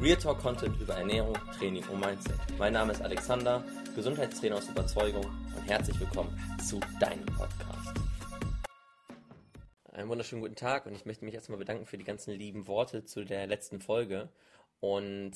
Real Talk Content über Ernährung, Training und Mindset. Mein Name ist Alexander, Gesundheitstrainer aus Überzeugung und herzlich willkommen zu deinem Podcast. Einen wunderschönen guten Tag und ich möchte mich erstmal bedanken für die ganzen lieben Worte zu der letzten Folge und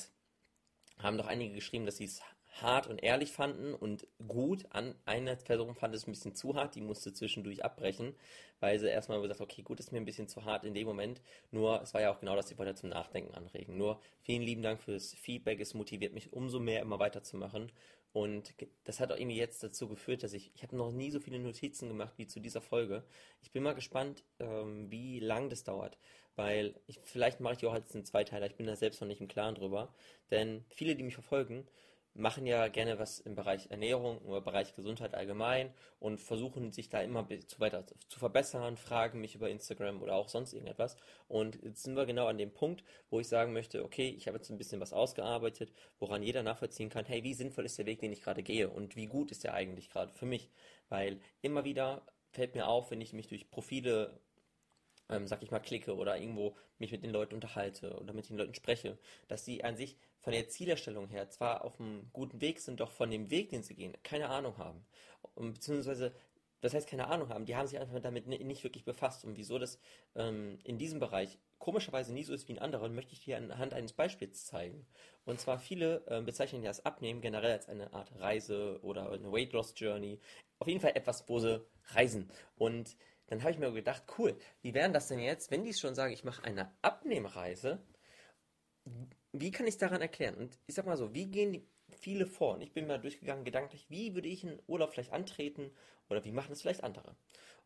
haben doch einige geschrieben, dass sie es hart und ehrlich fanden und gut. An eine Person fand es ein bisschen zu hart, die musste zwischendurch abbrechen, weil sie erstmal gesagt hat, okay, gut, ist mir ein bisschen zu hart in dem Moment. Nur, es war ja auch genau das, sie wollte zum Nachdenken anregen. Nur, vielen lieben Dank fürs Feedback, es motiviert mich umso mehr, immer weiterzumachen. Und das hat auch irgendwie jetzt dazu geführt, dass ich, ich habe noch nie so viele Notizen gemacht wie zu dieser Folge. Ich bin mal gespannt, ähm, wie lang das dauert, weil ich, vielleicht mache ich auch jetzt einen Zweiteiler, ich bin da selbst noch nicht im Klaren drüber. Denn viele, die mich verfolgen, machen ja gerne was im Bereich Ernährung oder Bereich Gesundheit allgemein und versuchen sich da immer zu weiter zu verbessern, fragen mich über Instagram oder auch sonst irgendetwas. Und jetzt sind wir genau an dem Punkt, wo ich sagen möchte, okay, ich habe jetzt ein bisschen was ausgearbeitet, woran jeder nachvollziehen kann, hey, wie sinnvoll ist der Weg, den ich gerade gehe und wie gut ist der eigentlich gerade für mich? Weil immer wieder fällt mir auf, wenn ich mich durch Profile ähm, sag ich mal, klicke oder irgendwo mich mit den Leuten unterhalte oder mit den Leuten spreche, dass sie an sich von der Zielerstellung her zwar auf einem guten Weg sind, doch von dem Weg, den sie gehen, keine Ahnung haben. Und, beziehungsweise, das heißt keine Ahnung haben, die haben sich einfach damit nicht wirklich befasst. Und wieso das ähm, in diesem Bereich komischerweise nie so ist wie in anderen, möchte ich dir anhand eines Beispiels zeigen. Und zwar viele äh, bezeichnen ja das Abnehmen generell als eine Art Reise oder eine Weight Loss Journey. Auf jeden Fall etwas, wo sie reisen. Und dann habe ich mir gedacht, cool, wie wären das denn jetzt, wenn die schon sagen, ich mache eine Abnehmreise, wie kann ich es daran erklären? Und ich sag mal so, wie gehen die viele vor? Und ich bin mal durchgegangen gedanklich, wie würde ich einen Urlaub vielleicht antreten oder wie machen es vielleicht andere?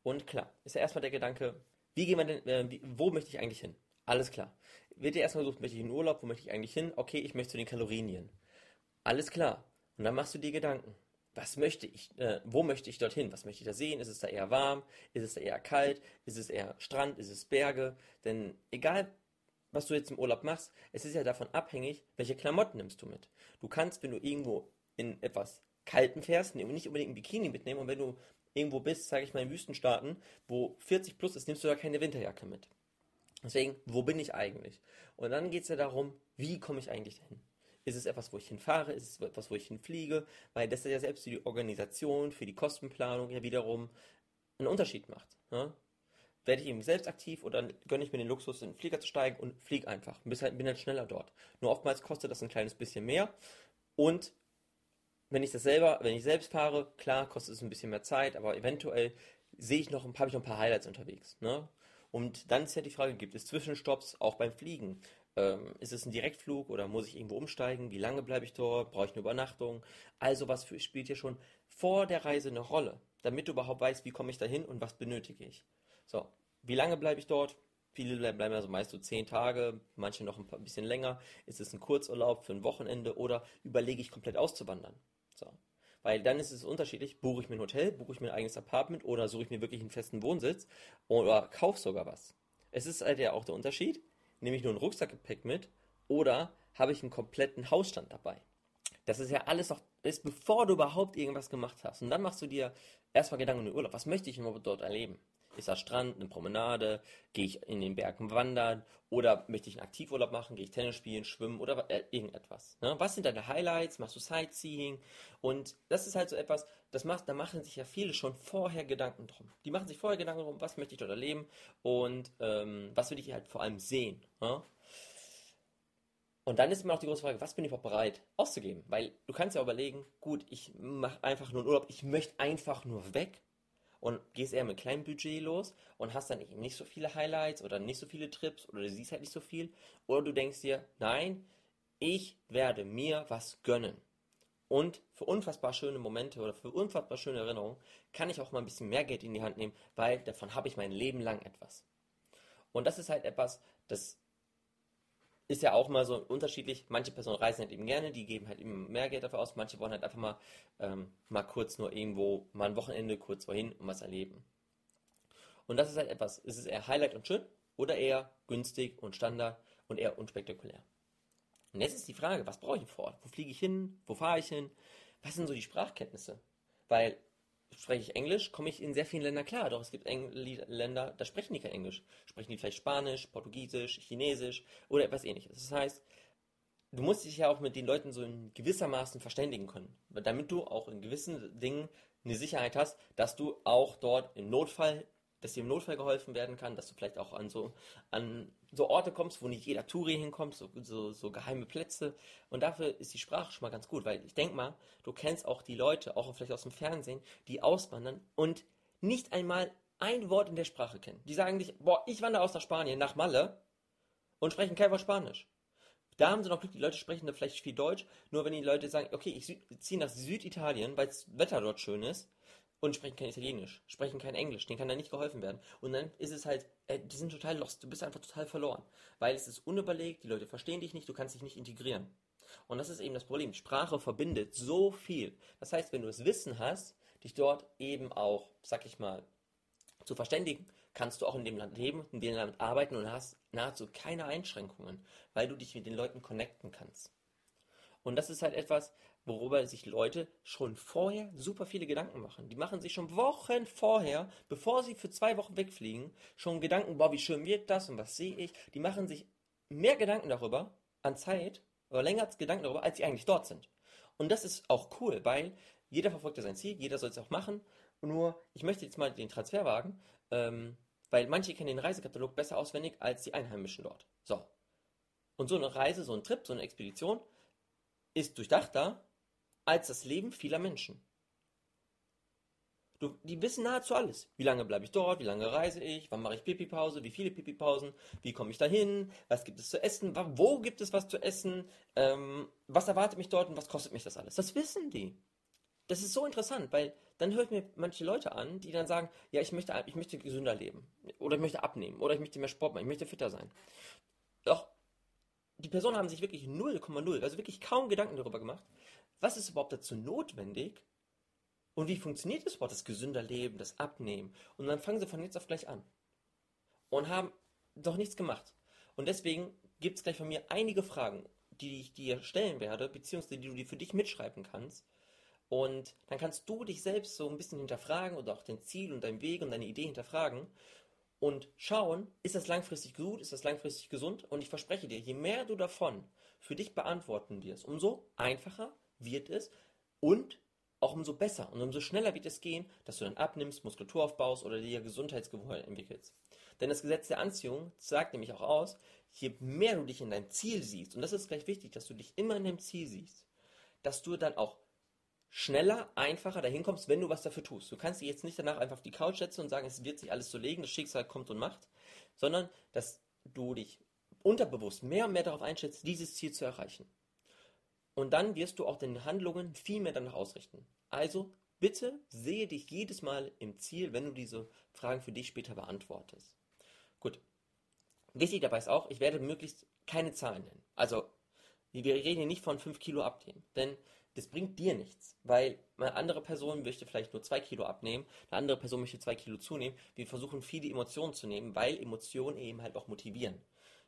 Und klar, ist ja erstmal der Gedanke, wie geht man denn, äh, wo möchte ich eigentlich hin? Alles klar. Wird dir erstmal gesucht, möchte ich in Urlaub, wo möchte ich eigentlich hin? Okay, ich möchte zu den Kalorien. Alles klar. Und dann machst du dir Gedanken was möchte ich, äh, wo möchte ich dorthin? Was möchte ich da sehen? Ist es da eher warm? Ist es da eher kalt? Ist es eher Strand? Ist es Berge? Denn egal, was du jetzt im Urlaub machst, es ist ja davon abhängig, welche Klamotten nimmst du mit. Du kannst, wenn du irgendwo in etwas Kalten fährst, nicht unbedingt ein Bikini mitnehmen und wenn du irgendwo bist, sage ich mal in Wüstenstaaten, wo 40 plus ist, nimmst du da keine Winterjacke mit. Deswegen, wo bin ich eigentlich? Und dann geht es ja darum, wie komme ich eigentlich dahin? Ist es etwas, wo ich hinfahre? Ist es etwas, wo ich hinfliege? Weil das ja selbst für die Organisation, für die Kostenplanung ja wiederum einen Unterschied macht. Ne? Werde ich eben selbst aktiv oder gönne ich mir den Luxus, in den Flieger zu steigen und fliege einfach. Bin halt, bin halt schneller dort. Nur oftmals kostet das ein kleines bisschen mehr. Und wenn ich das selber, wenn ich selbst fahre, klar, kostet es ein bisschen mehr Zeit, aber eventuell sehe ich noch, habe ich noch ein paar Highlights unterwegs. Ne? Und dann ist ja die Frage, gibt es Zwischenstopps auch beim Fliegen? Ähm, ist es ein Direktflug oder muss ich irgendwo umsteigen? Wie lange bleibe ich dort? Brauche ich eine Übernachtung? Also was für, spielt hier schon vor der Reise eine Rolle, damit du überhaupt weißt, wie komme ich da hin und was benötige ich. So, wie lange bleibe ich dort? Viele bleiben also meist so zehn Tage, manche noch ein bisschen länger. Ist es ein Kurzurlaub für ein Wochenende oder überlege ich komplett auszuwandern? So. Weil dann ist es unterschiedlich, buche ich mir ein Hotel, buche ich mir ein eigenes Apartment oder suche ich mir wirklich einen festen Wohnsitz oder kaufe sogar was. Es ist halt ja auch der Unterschied, nehme ich nur ein Rucksackgepäck mit oder habe ich einen kompletten Hausstand dabei? Das ist ja alles noch, ist bevor du überhaupt irgendwas gemacht hast. Und dann machst du dir erstmal Gedanken um den Urlaub. Was möchte ich denn dort erleben? Ist das Strand, eine Promenade? Gehe ich in den Bergen wandern? Oder möchte ich einen Aktivurlaub machen? Gehe ich Tennis spielen, schwimmen oder äh, irgendetwas? Ne? Was sind deine Highlights? Machst du Sightseeing? Und das ist halt so etwas, das macht, da machen sich ja viele schon vorher Gedanken drum. Die machen sich vorher Gedanken drum, was möchte ich dort erleben und ähm, was will ich halt vor allem sehen. Ne? Und dann ist immer noch die große Frage, was bin ich überhaupt bereit auszugeben? Weil du kannst ja überlegen, gut, ich mache einfach nur einen Urlaub, ich möchte einfach nur weg und gehst eher mit kleinem Budget los und hast dann eben nicht so viele Highlights oder nicht so viele Trips oder du siehst halt nicht so viel. Oder du denkst dir, nein, ich werde mir was gönnen. Und für unfassbar schöne Momente oder für unfassbar schöne Erinnerungen kann ich auch mal ein bisschen mehr Geld in die Hand nehmen, weil davon habe ich mein Leben lang etwas. Und das ist halt etwas, das ist ja auch mal so unterschiedlich. Manche Personen reisen halt eben gerne, die geben halt eben mehr Geld dafür aus. Manche wollen halt einfach mal, ähm, mal kurz nur irgendwo, mal ein Wochenende kurz wohin und was erleben. Und das ist halt etwas, ist es eher Highlight und schön oder eher günstig und Standard und eher unspektakulär. Und jetzt ist die Frage, was brauche ich vor Ort? Wo fliege ich hin? Wo fahre ich hin? Was sind so die Sprachkenntnisse? Weil spreche ich Englisch, komme ich in sehr vielen Ländern klar. Doch es gibt Eng Länder, da sprechen die kein Englisch. Sprechen die vielleicht Spanisch, Portugiesisch, Chinesisch oder etwas ähnliches. Das heißt, du musst dich ja auch mit den Leuten so in gewissermaßen verständigen können, damit du auch in gewissen Dingen eine Sicherheit hast, dass du auch dort im Notfall, dass dir im Notfall geholfen werden kann, dass du vielleicht auch an so, an so Orte kommst, wo nicht jeder Touri hinkommt, so, so, so geheime Plätze. Und dafür ist die Sprache schon mal ganz gut, weil ich denke mal, du kennst auch die Leute, auch vielleicht aus dem Fernsehen, die auswandern und nicht einmal ein Wort in der Sprache kennen. Die sagen nicht, boah, ich wandere aus nach Spanien, nach Malle und sprechen kein Wort Spanisch. Da haben sie noch Glück, die Leute sprechen da vielleicht viel Deutsch, nur wenn die Leute sagen, okay, ich ziehe nach Süditalien, weil das Wetter dort schön ist, und sprechen kein Italienisch, sprechen kein Englisch, denen kann da nicht geholfen werden. Und dann ist es halt, äh, die sind total lost, du bist einfach total verloren. Weil es ist unüberlegt, die Leute verstehen dich nicht, du kannst dich nicht integrieren. Und das ist eben das Problem. Sprache verbindet so viel. Das heißt, wenn du das Wissen hast, dich dort eben auch, sag ich mal, zu verständigen, kannst du auch in dem Land leben, in dem Land arbeiten und hast nahezu keine Einschränkungen, weil du dich mit den Leuten connecten kannst. Und das ist halt etwas, worüber sich Leute schon vorher super viele Gedanken machen. Die machen sich schon Wochen vorher, bevor sie für zwei Wochen wegfliegen, schon Gedanken, boah, wie schön wird das und was sehe ich. Die machen sich mehr Gedanken darüber an Zeit oder länger Gedanken darüber, als sie eigentlich dort sind. Und das ist auch cool, weil jeder verfolgt ja sein Ziel, jeder soll es auch machen. Nur, ich möchte jetzt mal den Transfer wagen, ähm, weil manche kennen den Reisekatalog besser auswendig als die Einheimischen dort. So. Und so eine Reise, so ein Trip, so eine Expedition ist durchdachter als das Leben vieler Menschen. Du, die wissen nahezu alles. Wie lange bleibe ich dort? Wie lange reise ich? Wann mache ich Pipi-Pause? Wie viele Pipi-Pausen? Wie komme ich dahin? Was gibt es zu essen? Wo gibt es was zu essen? Ähm, was erwartet mich dort und was kostet mich das alles? Das wissen die. Das ist so interessant, weil dann hört mir manche Leute an, die dann sagen, ja, ich möchte, ich möchte gesünder leben. Oder ich möchte abnehmen. Oder ich möchte mehr Sport machen. Ich möchte fitter sein. Doch die Personen haben sich wirklich 0,0, also wirklich kaum Gedanken darüber gemacht, was ist überhaupt dazu notwendig und wie funktioniert das überhaupt, das gesünder Leben, das Abnehmen. Und dann fangen sie von jetzt auf gleich an und haben doch nichts gemacht. Und deswegen gibt es gleich von mir einige Fragen, die ich dir stellen werde, beziehungsweise die du dir für dich mitschreiben kannst, und dann kannst du dich selbst so ein bisschen hinterfragen oder auch dein Ziel und dein Weg und deine Idee hinterfragen und schauen, ist das langfristig gut, ist das langfristig gesund? Und ich verspreche dir, je mehr du davon für dich beantworten wirst, umso einfacher wird es und auch umso besser und umso schneller wird es gehen, dass du dann abnimmst, Muskulatur aufbaust oder dir Gesundheitsgewohnheiten entwickelst. Denn das Gesetz der Anziehung sagt nämlich auch aus, je mehr du dich in deinem Ziel siehst, und das ist gleich wichtig, dass du dich immer in deinem Ziel siehst, dass du dann auch schneller, einfacher dahin kommst, wenn du was dafür tust. Du kannst dich jetzt nicht danach einfach auf die Couch setzen und sagen, es wird sich alles so legen, das Schicksal kommt und macht, sondern dass du dich unterbewusst mehr und mehr darauf einschätzt, dieses Ziel zu erreichen. Und dann wirst du auch deine Handlungen viel mehr danach ausrichten. Also bitte sehe dich jedes Mal im Ziel, wenn du diese Fragen für dich später beantwortest. Gut. Wichtig dabei ist auch, ich werde möglichst keine Zahlen nennen. Also, wir reden hier nicht von 5 Kilo abnehmen. Denn das bringt dir nichts, weil eine andere Person möchte vielleicht nur zwei Kilo abnehmen, eine andere Person möchte zwei Kilo zunehmen. Wir versuchen viele Emotionen zu nehmen, weil Emotionen eben halt auch motivieren.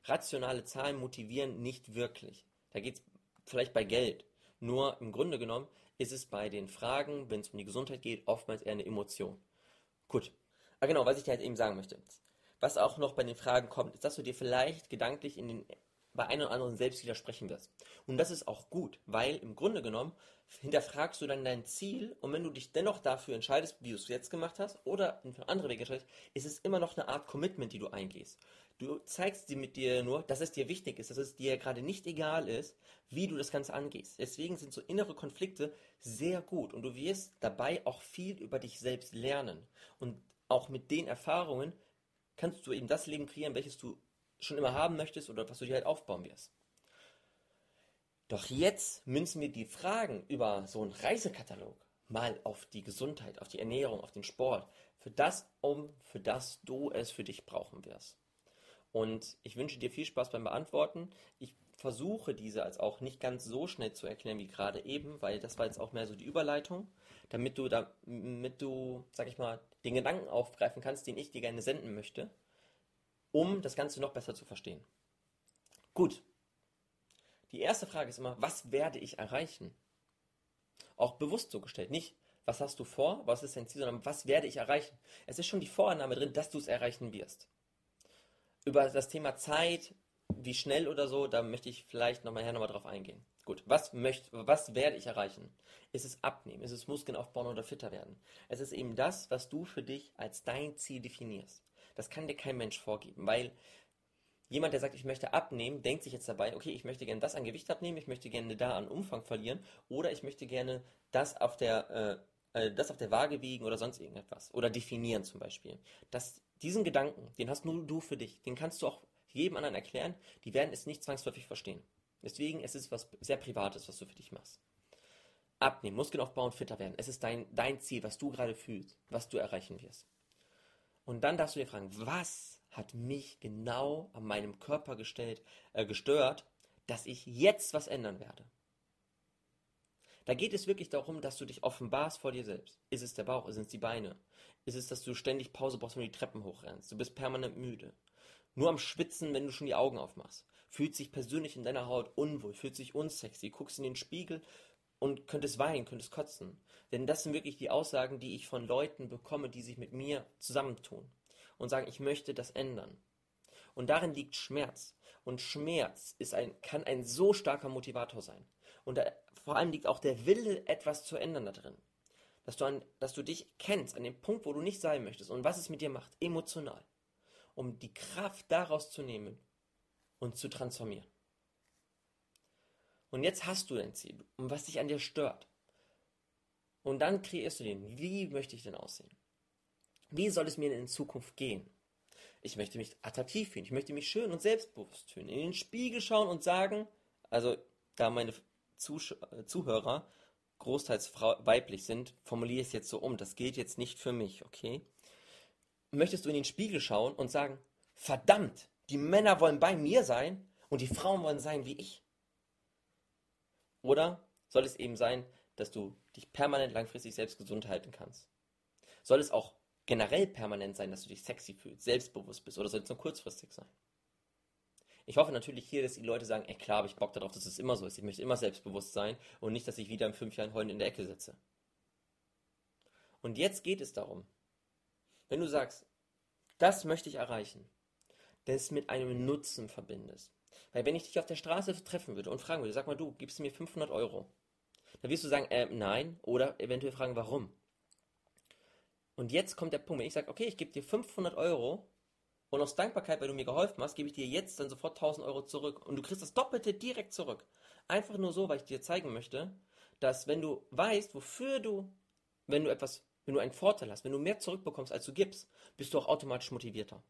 Rationale Zahlen motivieren nicht wirklich. Da geht es vielleicht bei Geld. Nur im Grunde genommen ist es bei den Fragen, wenn es um die Gesundheit geht, oftmals eher eine Emotion. Gut. Ah genau, was ich dir halt eben sagen möchte. Was auch noch bei den Fragen kommt, ist, dass du dir vielleicht gedanklich in den bei einem oder anderen selbst widersprechen wirst. Und das ist auch gut, weil im Grunde genommen hinterfragst du dann dein Ziel und wenn du dich dennoch dafür entscheidest, wie du es jetzt gemacht hast oder für andere Wege entscheidest, ist es immer noch eine Art Commitment, die du eingehst. Du zeigst dir mit dir nur, dass es dir wichtig ist, dass es dir gerade nicht egal ist, wie du das Ganze angehst. Deswegen sind so innere Konflikte sehr gut und du wirst dabei auch viel über dich selbst lernen. Und auch mit den Erfahrungen kannst du eben das Leben kreieren, welches du schon immer haben möchtest oder was du dir halt aufbauen wirst. Doch jetzt münzen wir die Fragen über so einen Reisekatalog mal auf die Gesundheit, auf die Ernährung, auf den Sport, für das um, für das du es für dich brauchen wirst. Und ich wünsche dir viel Spaß beim Beantworten. Ich versuche diese als auch nicht ganz so schnell zu erklären wie gerade eben, weil das war jetzt auch mehr so die Überleitung, damit du damit du, sag ich mal, den Gedanken aufgreifen kannst, den ich dir gerne senden möchte um das Ganze noch besser zu verstehen. Gut. Die erste Frage ist immer, was werde ich erreichen? Auch bewusst so gestellt. Nicht, was hast du vor, was ist dein Ziel, sondern was werde ich erreichen? Es ist schon die Vorannahme drin, dass du es erreichen wirst. Über das Thema Zeit wie schnell oder so, da möchte ich vielleicht nochmal her nochmal drauf eingehen. Gut, was möchte, was werde ich erreichen? Ist es abnehmen? Ist es Muskeln aufbauen oder fitter werden? Es ist eben das, was du für dich als dein Ziel definierst. Das kann dir kein Mensch vorgeben, weil jemand, der sagt, ich möchte abnehmen, denkt sich jetzt dabei, okay, ich möchte gerne das an Gewicht abnehmen, ich möchte gerne da an Umfang verlieren oder ich möchte gerne das auf der, äh, äh, das auf der Waage wiegen oder sonst irgendetwas. Oder definieren zum Beispiel. Das, diesen Gedanken, den hast nur du für dich. Den kannst du auch jedem anderen erklären. Die werden es nicht zwangsläufig verstehen. Deswegen es ist es was sehr Privates, was du für dich machst. Abnehmen, Muskeln aufbauen, fitter werden. Es ist dein, dein Ziel, was du gerade fühlst, was du erreichen wirst. Und dann darfst du dir fragen, was hat mich genau an meinem Körper gestellt, äh, gestört, dass ich jetzt was ändern werde? Da geht es wirklich darum, dass du dich offenbarst vor dir selbst. Ist es der Bauch? Sind es die Beine? Ist es, dass du ständig Pause brauchst, wenn du die Treppen hochrennst? Du bist permanent müde. Nur am Schwitzen, wenn du schon die Augen aufmachst. Fühlt sich persönlich in deiner Haut unwohl, fühlt sich unsexy, guckst in den Spiegel und könntest weinen, könntest kotzen. Denn das sind wirklich die Aussagen, die ich von Leuten bekomme, die sich mit mir zusammentun und sagen, ich möchte das ändern. Und darin liegt Schmerz. Und Schmerz ist ein, kann ein so starker Motivator sein. Und da, vor allem liegt auch der Wille, etwas zu ändern da drin. Dass du, an, dass du dich kennst an dem Punkt, wo du nicht sein möchtest und was es mit dir macht, emotional. Um die Kraft daraus zu nehmen und zu transformieren. Und jetzt hast du dein Ziel, um was dich an dir stört. Und dann kreierst du den. Wie möchte ich denn aussehen? Wie soll es mir in Zukunft gehen? Ich möchte mich attraktiv fühlen. Ich möchte mich schön und selbstbewusst fühlen. In den Spiegel schauen und sagen, also da meine Zusch äh, Zuhörer großteils weiblich sind, formuliere ich es jetzt so um. Das gilt jetzt nicht für mich, okay? Möchtest du in den Spiegel schauen und sagen, verdammt, die Männer wollen bei mir sein und die Frauen wollen sein wie ich? Oder soll es eben sein, dass du dich permanent langfristig selbst gesund halten kannst? Soll es auch generell permanent sein, dass du dich sexy fühlst, selbstbewusst bist oder soll es nur kurzfristig sein? Ich hoffe natürlich hier, dass die Leute sagen, ey klar, habe ich Bock darauf, dass es immer so ist. Ich möchte immer selbstbewusst sein und nicht, dass ich wieder in fünf Jahren heulend in der Ecke sitze. Und jetzt geht es darum, wenn du sagst, das möchte ich erreichen, das mit einem Nutzen verbindest. Weil wenn ich dich auf der Straße treffen würde und fragen würde, sag mal du, gibst du mir 500 Euro? Dann wirst du sagen, äh, nein, oder eventuell fragen, warum? Und jetzt kommt der Punkt, wenn ich sage, okay, ich gebe dir 500 Euro und aus Dankbarkeit, weil du mir geholfen hast, gebe ich dir jetzt dann sofort 1000 Euro zurück. Und du kriegst das Doppelte direkt zurück. Einfach nur so, weil ich dir zeigen möchte, dass wenn du weißt, wofür du, wenn du etwas, wenn du einen Vorteil hast, wenn du mehr zurückbekommst, als du gibst, bist du auch automatisch motivierter.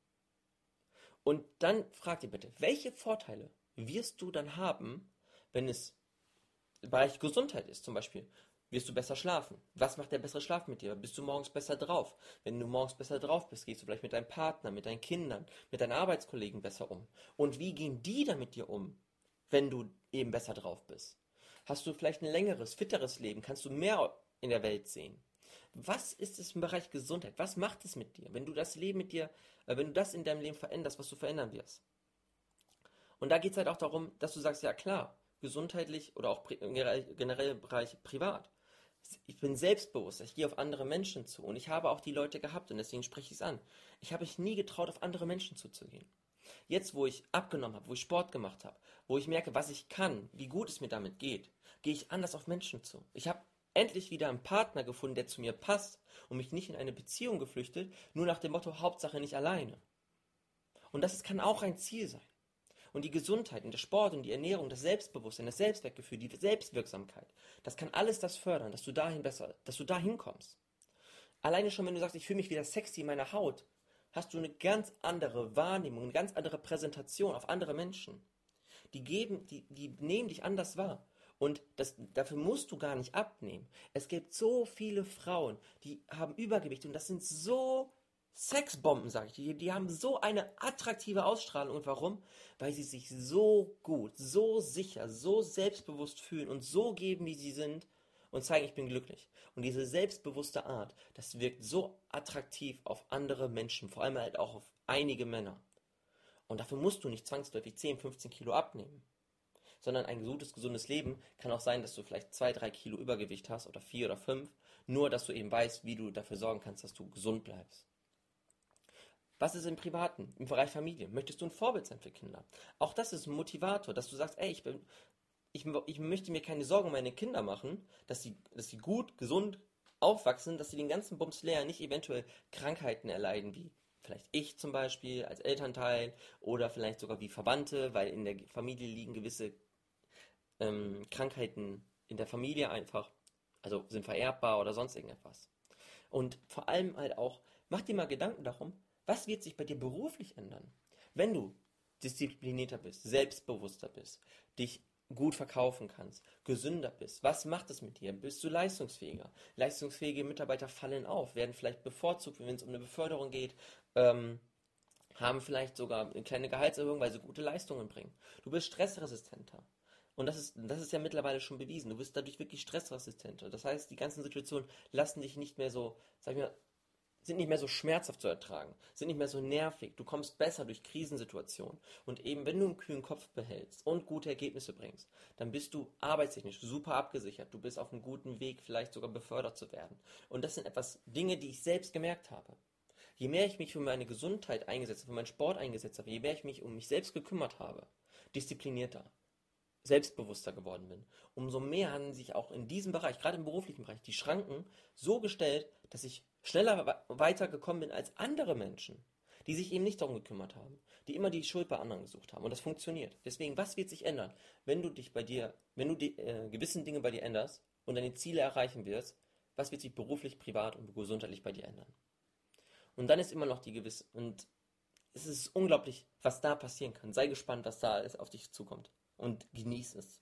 Und dann frag dir bitte, welche Vorteile wirst du dann haben, wenn es im Bereich Gesundheit ist, zum Beispiel? wirst du besser schlafen. Was macht der bessere Schlaf mit dir? Bist du morgens besser drauf? Wenn du morgens besser drauf bist, gehst du vielleicht mit deinem Partner, mit deinen Kindern, mit deinen Arbeitskollegen besser um. Und wie gehen die dann mit dir um, wenn du eben besser drauf bist? Hast du vielleicht ein längeres, fitteres Leben? Kannst du mehr in der Welt sehen? Was ist es im Bereich Gesundheit? Was macht es mit dir, wenn du das Leben mit dir, äh, wenn du das in deinem Leben veränderst, was du verändern wirst? Und da geht es halt auch darum, dass du sagst, ja klar, gesundheitlich oder auch generell im Bereich privat ich bin selbstbewusst, ich gehe auf andere Menschen zu und ich habe auch die Leute gehabt und deswegen spreche ich es an. Ich habe mich nie getraut, auf andere Menschen zuzugehen. Jetzt, wo ich abgenommen habe, wo ich Sport gemacht habe, wo ich merke, was ich kann, wie gut es mir damit geht, gehe ich anders auf Menschen zu. Ich habe endlich wieder einen Partner gefunden, der zu mir passt und mich nicht in eine Beziehung geflüchtet, nur nach dem Motto Hauptsache nicht alleine. Und das kann auch ein Ziel sein. Und die Gesundheit und der Sport und die Ernährung, das Selbstbewusstsein, das Selbstwertgefühl, die Selbstwirksamkeit, das kann alles das fördern, dass du dahin besser, dass du dahin kommst. Alleine schon, wenn du sagst, ich fühle mich wieder sexy in meiner Haut, hast du eine ganz andere Wahrnehmung, eine ganz andere Präsentation auf andere Menschen. Die geben, die, die nehmen dich anders wahr. Und das, dafür musst du gar nicht abnehmen. Es gibt so viele Frauen, die haben Übergewicht und das sind so Sexbomben, sag ich dir. Die haben so eine attraktive Ausstrahlung. Und warum? Weil sie sich so gut, so sicher, so selbstbewusst fühlen und so geben, wie sie sind und zeigen, ich bin glücklich. Und diese selbstbewusste Art, das wirkt so attraktiv auf andere Menschen, vor allem halt auch auf einige Männer. Und dafür musst du nicht zwangsläufig 10, 15 Kilo abnehmen. Sondern ein gutes, gesundes Leben kann auch sein, dass du vielleicht 2, 3 Kilo Übergewicht hast oder 4 oder 5. Nur, dass du eben weißt, wie du dafür sorgen kannst, dass du gesund bleibst. Was ist im Privaten, im Bereich Familie? Möchtest du ein Vorbild sein für Kinder? Auch das ist ein Motivator, dass du sagst, ey, ich bin, ich, ich möchte mir keine Sorgen um meine Kinder machen, dass sie, dass sie gut, gesund aufwachsen, dass sie den ganzen Bums leer nicht eventuell Krankheiten erleiden, wie vielleicht ich zum Beispiel als Elternteil oder vielleicht sogar wie Verwandte, weil in der Familie liegen gewisse ähm, Krankheiten in der Familie einfach, also sind vererbbar oder sonst irgendetwas. Und vor allem halt auch, mach dir mal Gedanken darum, was wird sich bei dir beruflich ändern? Wenn du disziplinierter bist, selbstbewusster bist, dich gut verkaufen kannst, gesünder bist. Was macht es mit dir? Bist du leistungsfähiger? Leistungsfähige Mitarbeiter fallen auf, werden vielleicht bevorzugt, wenn es um eine Beförderung geht, ähm, haben vielleicht sogar eine kleine Gehaltserhöhung, weil sie gute Leistungen bringen. Du bist stressresistenter. Und das ist, das ist ja mittlerweile schon bewiesen. Du bist dadurch wirklich stressresistenter. Das heißt, die ganzen Situationen lassen dich nicht mehr so, sag ich mal, sind nicht mehr so schmerzhaft zu ertragen, sind nicht mehr so nervig. Du kommst besser durch Krisensituationen. Und eben, wenn du einen kühlen Kopf behältst und gute Ergebnisse bringst, dann bist du arbeitstechnisch super abgesichert. Du bist auf einem guten Weg, vielleicht sogar befördert zu werden. Und das sind etwas Dinge, die ich selbst gemerkt habe. Je mehr ich mich für meine Gesundheit eingesetzt habe, für meinen Sport eingesetzt habe, je mehr ich mich um mich selbst gekümmert habe, disziplinierter, selbstbewusster geworden bin, umso mehr haben sich auch in diesem Bereich, gerade im beruflichen Bereich, die Schranken so gestellt, dass ich schneller weitergekommen bin als andere Menschen, die sich eben nicht darum gekümmert haben, die immer die Schuld bei anderen gesucht haben. Und das funktioniert. Deswegen, was wird sich ändern, wenn du dich bei dir, wenn du die äh, gewissen Dinge bei dir änderst und deine Ziele erreichen wirst, was wird sich beruflich, privat und gesundheitlich bei dir ändern? Und dann ist immer noch die gewisse, und es ist unglaublich, was da passieren kann. Sei gespannt, was da alles auf dich zukommt. Und genieß es.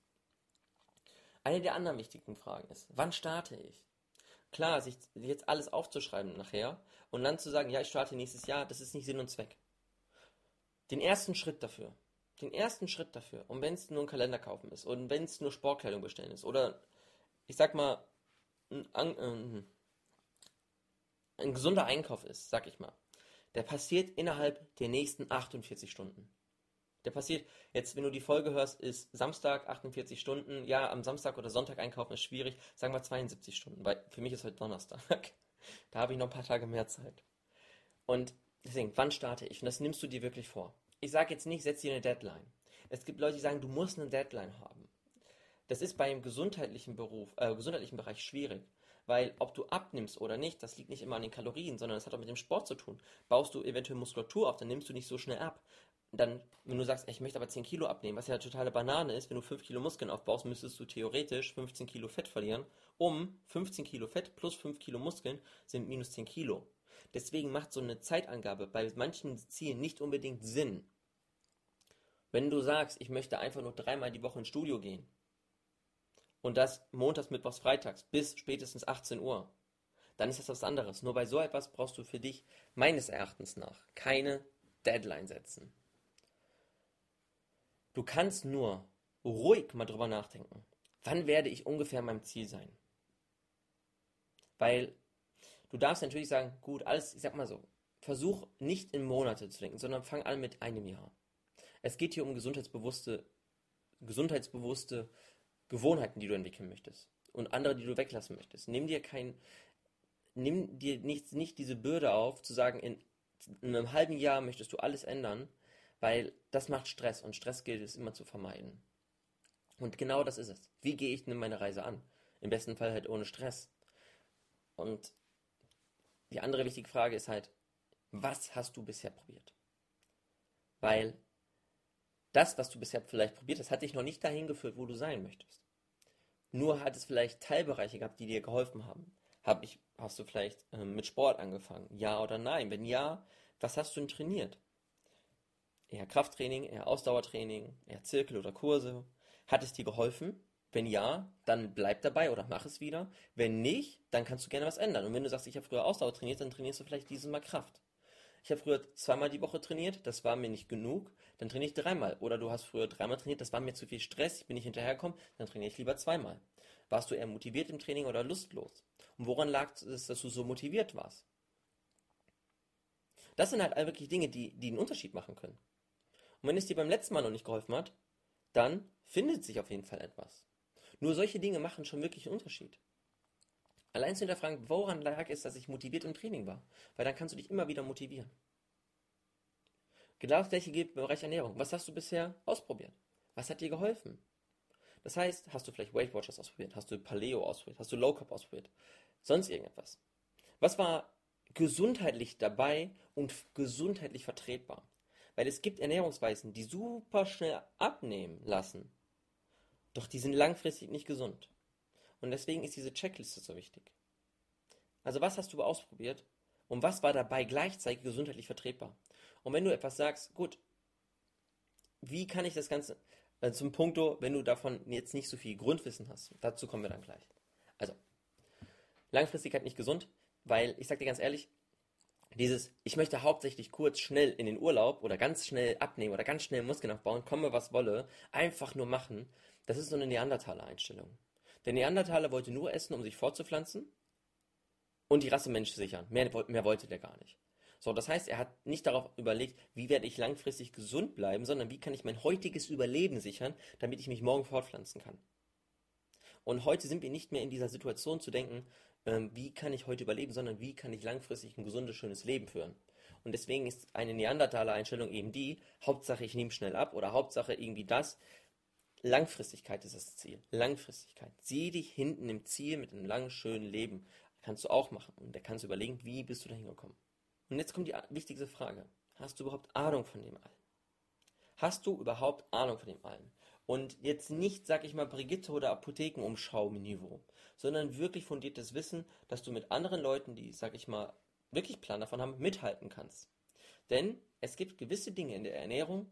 Eine der anderen wichtigen Fragen ist, wann starte ich? Klar, sich jetzt alles aufzuschreiben nachher und dann zu sagen, ja, ich starte nächstes Jahr, das ist nicht Sinn und Zweck. Den ersten Schritt dafür, den ersten Schritt dafür, und wenn es nur ein Kalender kaufen ist und wenn es nur Sportkleidung bestellen ist oder ich sag mal ein, ein, ein gesunder Einkauf ist, sag ich mal, der passiert innerhalb der nächsten 48 Stunden. Der passiert, jetzt, wenn du die Folge hörst, ist Samstag 48 Stunden. Ja, am Samstag oder Sonntag einkaufen ist schwierig. Sagen wir 72 Stunden, weil für mich ist heute Donnerstag. da habe ich noch ein paar Tage mehr Zeit. Und deswegen, wann starte ich? Und das nimmst du dir wirklich vor. Ich sage jetzt nicht, setz dir eine Deadline. Es gibt Leute, die sagen, du musst eine Deadline haben. Das ist beim gesundheitlichen Beruf, äh, gesundheitlichen Bereich schwierig. Weil ob du abnimmst oder nicht, das liegt nicht immer an den Kalorien, sondern das hat auch mit dem Sport zu tun. Baust du eventuell Muskulatur auf, dann nimmst du nicht so schnell ab dann, wenn du sagst, ich möchte aber 10 Kilo abnehmen, was ja totale Banane ist, wenn du 5 Kilo Muskeln aufbaust, müsstest du theoretisch 15 Kilo Fett verlieren, um 15 Kilo Fett plus 5 Kilo Muskeln sind minus 10 Kilo. Deswegen macht so eine Zeitangabe bei manchen Zielen nicht unbedingt Sinn. Wenn du sagst, ich möchte einfach nur dreimal die Woche ins Studio gehen und das montags, mittwochs, freitags bis spätestens 18 Uhr, dann ist das was anderes. Nur bei so etwas brauchst du für dich meines Erachtens nach keine Deadline setzen. Du kannst nur ruhig mal drüber nachdenken. Wann werde ich ungefähr meinem Ziel sein? Weil du darfst natürlich sagen, gut, alles, ich sag mal so, versuch nicht in Monate zu denken, sondern fang an mit einem Jahr. Es geht hier um gesundheitsbewusste, gesundheitsbewusste Gewohnheiten, die du entwickeln möchtest. Und andere, die du weglassen möchtest. Nimm dir kein, nimm dir nicht, nicht diese Bürde auf, zu sagen, in, in einem halben Jahr möchtest du alles ändern, weil das macht Stress und Stress gilt es immer zu vermeiden. Und genau das ist es. Wie gehe ich denn meine Reise an? Im besten Fall halt ohne Stress. Und die andere wichtige Frage ist halt, was hast du bisher probiert? Weil das, was du bisher vielleicht probiert hast, hat dich noch nicht dahin geführt, wo du sein möchtest. Nur hat es vielleicht Teilbereiche gehabt, die dir geholfen haben. Hab ich, hast du vielleicht äh, mit Sport angefangen? Ja oder nein? Wenn ja, was hast du denn trainiert? Eher Krafttraining, eher Ausdauertraining, eher Zirkel oder Kurse? Hat es dir geholfen? Wenn ja, dann bleib dabei oder mach es wieder. Wenn nicht, dann kannst du gerne was ändern. Und wenn du sagst, ich habe früher Ausdauer trainiert, dann trainierst du vielleicht dieses Mal Kraft. Ich habe früher zweimal die Woche trainiert, das war mir nicht genug, dann trainiere ich dreimal. Oder du hast früher dreimal trainiert, das war mir zu viel Stress, ich bin nicht hinterhergekommen, dann trainiere ich lieber zweimal. Warst du eher motiviert im Training oder lustlos? Und woran lag es, dass du so motiviert warst? Das sind halt wirklich Dinge, die, die einen Unterschied machen können. Und wenn es dir beim letzten Mal noch nicht geholfen hat, dann findet sich auf jeden Fall etwas. Nur solche Dinge machen schon wirklich einen Unterschied. Allein zu hinterfragen, woran lag es, dass ich motiviert im Training war. Weil dann kannst du dich immer wieder motivieren. Genau das gleiche gilt im Bereich Ernährung. Was hast du bisher ausprobiert? Was hat dir geholfen? Das heißt, hast du vielleicht Weight Watchers ausprobiert? Hast du Paleo ausprobiert? Hast du Low Carb ausprobiert? Sonst irgendetwas? Was war gesundheitlich dabei und gesundheitlich vertretbar? Weil es gibt Ernährungsweisen, die super schnell abnehmen lassen, doch die sind langfristig nicht gesund. Und deswegen ist diese Checkliste so wichtig. Also was hast du ausprobiert und was war dabei gleichzeitig gesundheitlich vertretbar? Und wenn du etwas sagst, gut, wie kann ich das Ganze, äh, zum Punkto, wenn du davon jetzt nicht so viel Grundwissen hast, dazu kommen wir dann gleich. Also, Langfristigkeit nicht gesund, weil ich sag dir ganz ehrlich, dieses, ich möchte hauptsächlich kurz, schnell in den Urlaub oder ganz schnell abnehmen oder ganz schnell Muskeln aufbauen, komme was wolle, einfach nur machen, das ist so eine Neandertaler-Einstellung. Der Neandertaler wollte nur essen, um sich fortzupflanzen und die Rasse Mensch sichern. Mehr, mehr wollte der gar nicht. So, das heißt, er hat nicht darauf überlegt, wie werde ich langfristig gesund bleiben, sondern wie kann ich mein heutiges Überleben sichern, damit ich mich morgen fortpflanzen kann. Und heute sind wir nicht mehr in dieser Situation zu denken, ähm, wie kann ich heute überleben, sondern wie kann ich langfristig ein gesundes, schönes Leben führen. Und deswegen ist eine Neandertaler-Einstellung eben die, Hauptsache ich nehme schnell ab oder Hauptsache irgendwie das. Langfristigkeit ist das Ziel. Langfristigkeit. Sieh dich hinten im Ziel mit einem langen, schönen Leben. Kannst du auch machen. Und da kannst du überlegen, wie bist du da hingekommen. Und jetzt kommt die wichtigste Frage. Hast du überhaupt Ahnung von dem allen? Hast du überhaupt Ahnung von dem allen? Und jetzt nicht, sag ich mal, Brigitte oder Apothekenumschau-Niveau, sondern wirklich fundiertes Wissen, dass du mit anderen Leuten, die, sag ich mal, wirklich Plan davon haben, mithalten kannst. Denn es gibt gewisse Dinge in der Ernährung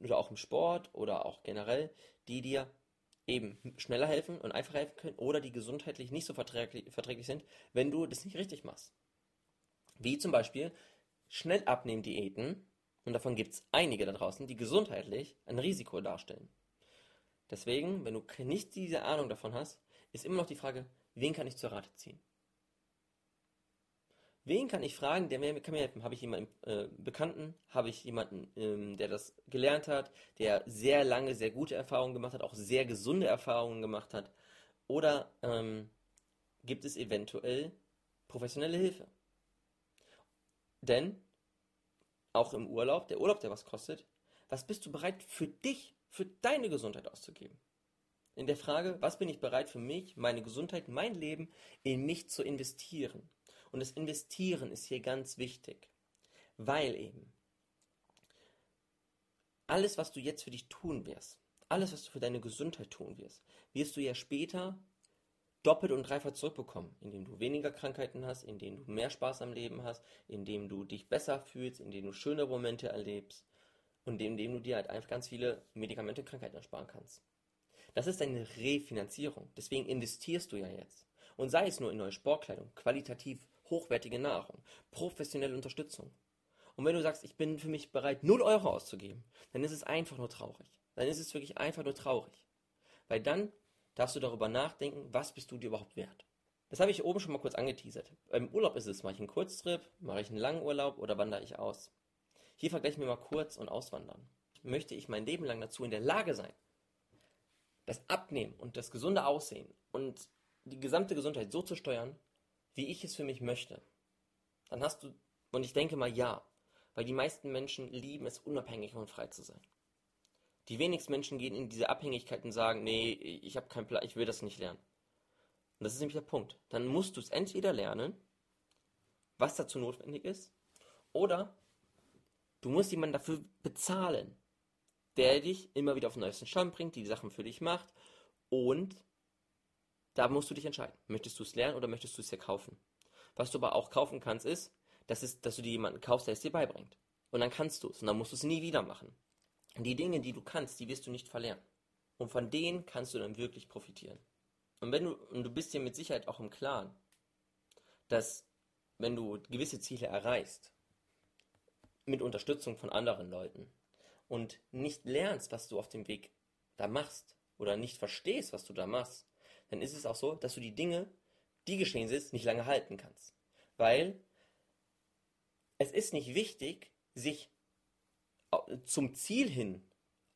oder auch im Sport oder auch generell, die dir eben schneller helfen und einfacher helfen können oder die gesundheitlich nicht so verträglich, verträglich sind, wenn du das nicht richtig machst. Wie zum Beispiel schnell abnehmen Diäten, und davon gibt es einige da draußen, die gesundheitlich ein Risiko darstellen. Deswegen, wenn du nicht diese Ahnung davon hast, ist immer noch die Frage, wen kann ich zur Rate ziehen? Wen kann ich fragen, der mir, kann mir helfen? Habe ich jemanden äh, Bekannten? Habe ich jemanden, ähm, der das gelernt hat, der sehr lange, sehr gute Erfahrungen gemacht hat, auch sehr gesunde Erfahrungen gemacht hat? Oder ähm, gibt es eventuell professionelle Hilfe? Denn auch im Urlaub, der Urlaub, der was kostet, was bist du bereit für dich, für deine Gesundheit auszugeben? In der Frage, was bin ich bereit für mich, meine Gesundheit, mein Leben in mich zu investieren? Und das Investieren ist hier ganz wichtig, weil eben alles, was du jetzt für dich tun wirst, alles, was du für deine Gesundheit tun wirst, wirst du ja später doppelt und dreifach zurückbekommen, indem du weniger Krankheiten hast, indem du mehr Spaß am Leben hast, indem du dich besser fühlst, indem du schöne Momente erlebst und indem du dir halt einfach ganz viele Medikamente und Krankheiten ersparen kannst. Das ist eine Refinanzierung. Deswegen investierst du ja jetzt. Und sei es nur in neue Sportkleidung, qualitativ hochwertige Nahrung, professionelle Unterstützung. Und wenn du sagst, ich bin für mich bereit, 0 Euro auszugeben, dann ist es einfach nur traurig. Dann ist es wirklich einfach nur traurig. Weil dann darfst du darüber nachdenken, was bist du dir überhaupt wert. Das habe ich oben schon mal kurz angeteasert. Beim Urlaub ist es, mache ich einen Kurztrip, mache ich einen langen Urlaub oder wandere ich aus. Hier vergleichen wir mal kurz und auswandern. Möchte ich mein Leben lang dazu in der Lage sein, das Abnehmen und das gesunde Aussehen und die gesamte Gesundheit so zu steuern, wie ich es für mich möchte, dann hast du, und ich denke mal ja, weil die meisten Menschen lieben es, unabhängig und frei zu sein. Die wenigsten Menschen gehen in diese Abhängigkeit und sagen, nee, ich habe keinen Plan, ich will das nicht lernen. Und das ist nämlich der Punkt. Dann musst du es entweder lernen, was dazu notwendig ist, oder du musst jemanden dafür bezahlen, der dich immer wieder auf den neuesten Stand bringt, die Sachen für dich macht und da musst du dich entscheiden. Möchtest du es lernen oder möchtest du es dir kaufen? Was du aber auch kaufen kannst, ist, dass, es, dass du dir jemanden kaufst, der es dir beibringt. Und dann kannst du es und dann musst du es nie wieder machen. Die Dinge, die du kannst, die wirst du nicht verlernen. Und von denen kannst du dann wirklich profitieren. Und wenn du, und du bist dir mit Sicherheit auch im Klaren, dass wenn du gewisse Ziele erreichst, mit Unterstützung von anderen Leuten und nicht lernst, was du auf dem Weg da machst oder nicht verstehst, was du da machst, dann ist es auch so, dass du die Dinge, die geschehen sind, nicht lange halten kannst. Weil es ist nicht wichtig, sich zum Ziel hin,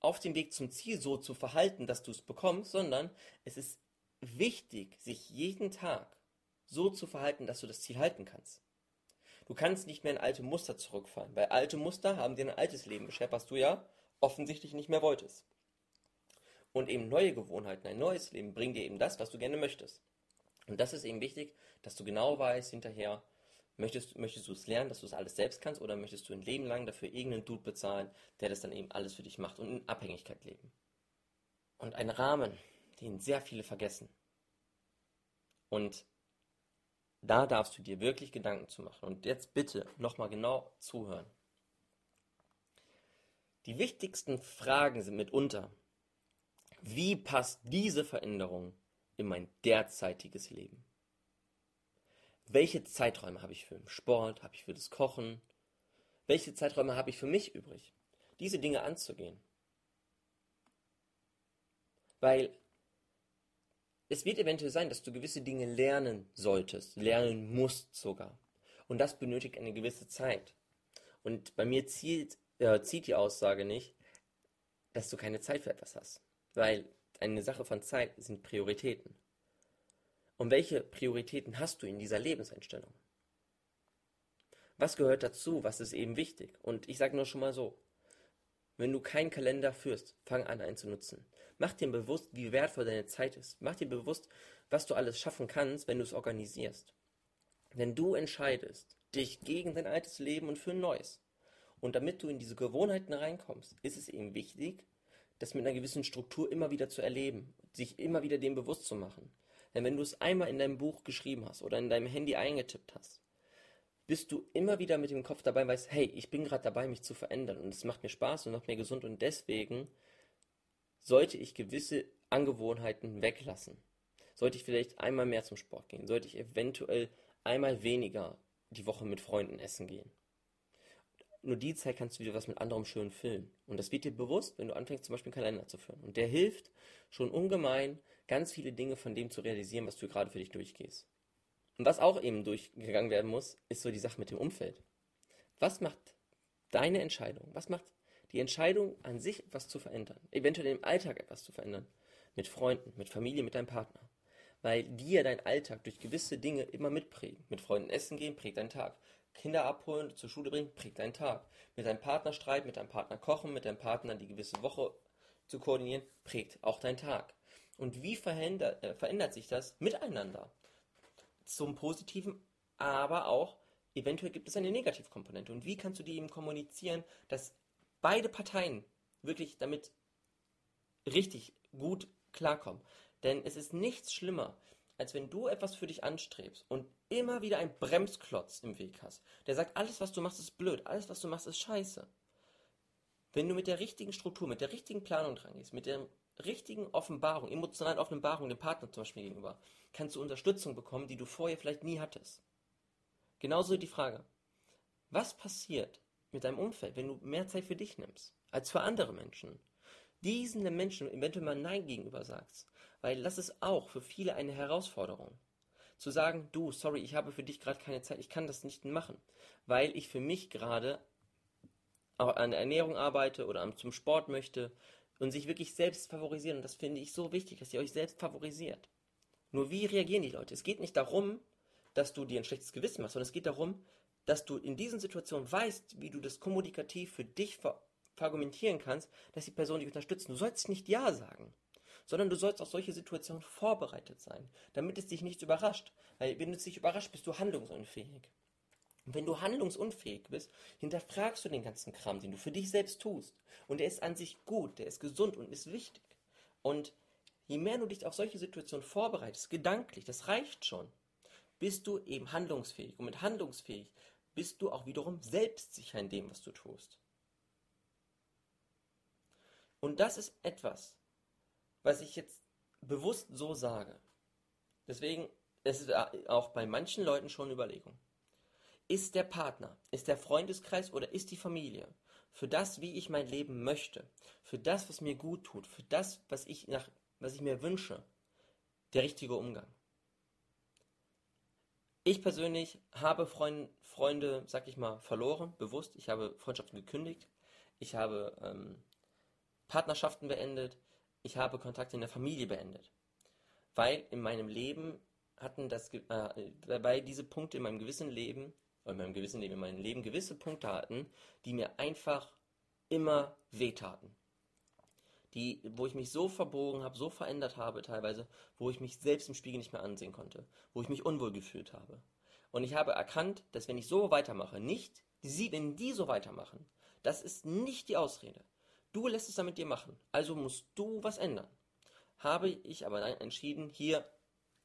auf dem Weg zum Ziel so zu verhalten, dass du es bekommst, sondern es ist wichtig, sich jeden Tag so zu verhalten, dass du das Ziel halten kannst. Du kannst nicht mehr in alte Muster zurückfallen, weil alte Muster haben dir ein altes Leben beschert, was du ja offensichtlich nicht mehr wolltest. Und eben neue Gewohnheiten, ein neues Leben bringen dir eben das, was du gerne möchtest. Und das ist eben wichtig, dass du genau weißt hinterher, möchtest, möchtest du es lernen, dass du es alles selbst kannst, oder möchtest du ein Leben lang dafür irgendeinen Dude bezahlen, der das dann eben alles für dich macht und in Abhängigkeit leben. Und ein Rahmen, den sehr viele vergessen. Und da darfst du dir wirklich Gedanken zu machen. Und jetzt bitte nochmal genau zuhören. Die wichtigsten Fragen sind mitunter, wie passt diese Veränderung in mein derzeitiges Leben? Welche Zeiträume habe ich für den Sport? Habe ich für das Kochen? Welche Zeiträume habe ich für mich übrig? Diese Dinge anzugehen. Weil es wird eventuell sein, dass du gewisse Dinge lernen solltest, lernen musst sogar. Und das benötigt eine gewisse Zeit. Und bei mir zielt, äh, zieht die Aussage nicht, dass du keine Zeit für etwas hast. Weil eine Sache von Zeit sind Prioritäten. Und welche Prioritäten hast du in dieser Lebenseinstellung? Was gehört dazu? Was ist eben wichtig? Und ich sage nur schon mal so, wenn du keinen Kalender führst, fang an, einen zu nutzen. Mach dir bewusst, wie wertvoll deine Zeit ist. Mach dir bewusst, was du alles schaffen kannst, wenn du es organisierst. Wenn du entscheidest, dich gegen dein altes Leben und für ein neues. Und damit du in diese Gewohnheiten reinkommst, ist es eben wichtig, das mit einer gewissen Struktur immer wieder zu erleben, sich immer wieder dem bewusst zu machen. Denn wenn du es einmal in deinem Buch geschrieben hast oder in deinem Handy eingetippt hast, bist du immer wieder mit dem Kopf dabei und weißt, hey, ich bin gerade dabei, mich zu verändern und es macht mir Spaß und macht mir gesund und deswegen sollte ich gewisse Angewohnheiten weglassen. Sollte ich vielleicht einmal mehr zum Sport gehen? Sollte ich eventuell einmal weniger die Woche mit Freunden essen gehen? Nur die Zeit kannst du wieder was mit anderem schön füllen. Und das wird dir bewusst, wenn du anfängst, zum Beispiel einen Kalender zu führen. Und der hilft schon ungemein, ganz viele Dinge von dem zu realisieren, was du gerade für dich durchgehst. Und was auch eben durchgegangen werden muss, ist so die Sache mit dem Umfeld. Was macht deine Entscheidung? Was macht die Entscheidung an sich, etwas zu verändern? Eventuell im Alltag etwas zu verändern. Mit Freunden, mit Familie, mit deinem Partner. Weil dir dein Alltag durch gewisse Dinge immer mitprägen. Mit Freunden essen gehen, prägt deinen Tag. Kinder abholen, zur Schule bringen, prägt deinen Tag. Mit deinem Partner streiten, mit deinem Partner kochen, mit deinem Partner die gewisse Woche zu koordinieren, prägt auch deinen Tag. Und wie verändert, äh, verändert sich das miteinander? zum Positiven, aber auch eventuell gibt es eine Negativkomponente. Und wie kannst du die eben kommunizieren, dass beide Parteien wirklich damit richtig gut klarkommen? Denn es ist nichts schlimmer, als wenn du etwas für dich anstrebst und immer wieder einen Bremsklotz im Weg hast, der sagt, alles, was du machst, ist blöd, alles, was du machst, ist scheiße. Wenn du mit der richtigen Struktur, mit der richtigen Planung dran gehst, mit der richtigen Offenbarung, emotionalen Offenbarung dem Partner zum Beispiel gegenüber, kannst du Unterstützung bekommen, die du vorher vielleicht nie hattest. Genauso die Frage, was passiert mit deinem Umfeld, wenn du mehr Zeit für dich nimmst, als für andere Menschen? Diesen Menschen eventuell mal Nein gegenüber sagst, weil das ist auch für viele eine Herausforderung. Zu sagen, du, sorry, ich habe für dich gerade keine Zeit, ich kann das nicht machen, weil ich für mich gerade an der Ernährung arbeite oder zum Sport möchte und sich wirklich selbst favorisieren. Und das finde ich so wichtig, dass ihr euch selbst favorisiert. Nur wie reagieren die Leute? Es geht nicht darum, dass du dir ein schlechtes Gewissen machst, sondern es geht darum, dass du in diesen Situationen weißt, wie du das kommunikativ für dich verargumentieren kannst, dass die Person dich unterstützt. Du sollst nicht Ja sagen, sondern du sollst auf solche Situationen vorbereitet sein, damit es dich nicht überrascht. Weil wenn es dich überrascht, bist du handlungsunfähig. Und wenn du handlungsunfähig bist, hinterfragst du den ganzen Kram, den du für dich selbst tust. Und der ist an sich gut, der ist gesund und ist wichtig. Und je mehr du dich auf solche Situationen vorbereitest, gedanklich, das reicht schon, bist du eben handlungsfähig. Und mit handlungsfähig bist du auch wiederum selbstsicher in dem, was du tust. Und das ist etwas, was ich jetzt bewusst so sage. Deswegen ist es auch bei manchen Leuten schon eine Überlegung. Ist der Partner, ist der Freundeskreis oder ist die Familie für das, wie ich mein Leben möchte, für das, was mir gut tut, für das, was ich, nach, was ich mir wünsche, der richtige Umgang? Ich persönlich habe Freund, Freunde, sag ich mal, verloren, bewusst. Ich habe Freundschaften gekündigt. Ich habe ähm, Partnerschaften beendet. Ich habe Kontakte in der Familie beendet. Weil in meinem Leben hatten das, äh, weil diese Punkte in meinem gewissen Leben in meinem gewissen Leben, in meinem Leben gewisse Punkte hatten, die mir einfach immer wehtaten. Die, wo ich mich so verbogen habe, so verändert habe teilweise, wo ich mich selbst im Spiegel nicht mehr ansehen konnte, wo ich mich unwohl gefühlt habe. Und ich habe erkannt, dass wenn ich so weitermache, nicht sie, wenn die so weitermachen, das ist nicht die Ausrede. Du lässt es dann mit dir machen, also musst du was ändern. Habe ich aber dann entschieden, hier,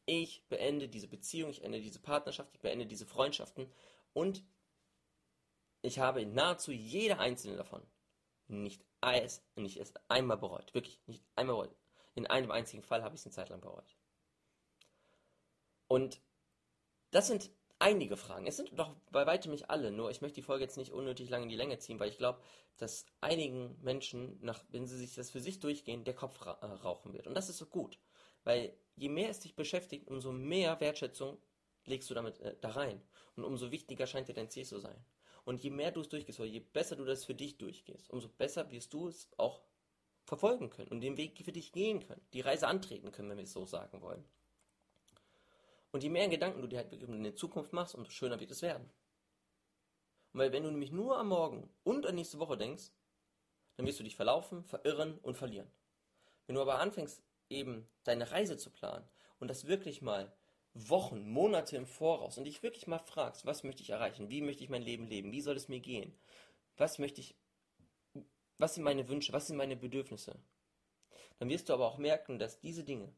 ich beende diese Beziehung, ich beende diese Partnerschaft, ich beende diese Freundschaften und ich habe nahezu jede einzelne davon nicht, eis, nicht erst einmal bereut. Wirklich, nicht einmal bereut. In einem einzigen Fall habe ich es eine Zeit lang bereut. Und das sind einige Fragen. Es sind doch bei weitem nicht alle, nur ich möchte die Folge jetzt nicht unnötig lange in die Länge ziehen, weil ich glaube, dass einigen Menschen, nach, wenn sie sich das für sich durchgehen, der Kopf ra äh, rauchen wird. Und das ist so gut, weil je mehr es dich beschäftigt, umso mehr Wertschätzung legst du damit äh, da rein. Und umso wichtiger scheint dir dein Ziel zu sein. Und je mehr du es durchgehst, oder je besser du das für dich durchgehst, umso besser wirst du es auch verfolgen können und den Weg für dich gehen können, die Reise antreten können, wenn wir es so sagen wollen. Und je mehr Gedanken du dir halt in der Zukunft machst, umso schöner wird es werden. Und weil wenn du nämlich nur am Morgen und an nächste Woche denkst, dann wirst du dich verlaufen, verirren und verlieren. Wenn du aber anfängst, eben deine Reise zu planen und das wirklich mal Wochen, Monate im Voraus und dich wirklich mal fragst, was möchte ich erreichen, wie möchte ich mein Leben leben, wie soll es mir gehen, was möchte ich, was sind meine Wünsche, was sind meine Bedürfnisse, dann wirst du aber auch merken, dass diese Dinge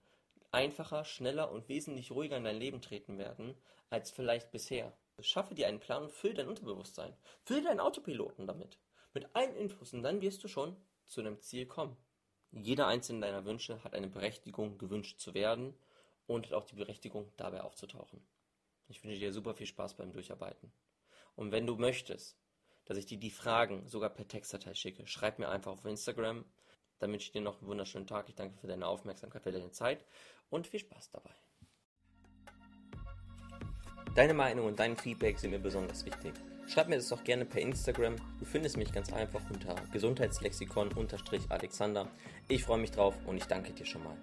einfacher, schneller und wesentlich ruhiger in dein Leben treten werden, als vielleicht bisher. Schaffe dir einen Plan und füll dein Unterbewusstsein. Füll deinen Autopiloten damit. Mit allen Infos und dann wirst du schon zu deinem Ziel kommen. Jeder einzelne deiner Wünsche hat eine Berechtigung, gewünscht zu werden und hat auch die Berechtigung, dabei aufzutauchen. Ich wünsche dir super viel Spaß beim Durcharbeiten. Und wenn du möchtest, dass ich dir die Fragen sogar per Textdatei schicke, schreib mir einfach auf Instagram. Dann wünsche ich dir noch einen wunderschönen Tag. Ich danke für deine Aufmerksamkeit, für deine Zeit und viel Spaß dabei. Deine Meinung und dein Feedback sind mir besonders wichtig. Schreib mir das doch gerne per Instagram. Du findest mich ganz einfach unter Gesundheitslexikon-Alexander. Ich freue mich drauf und ich danke dir schon mal.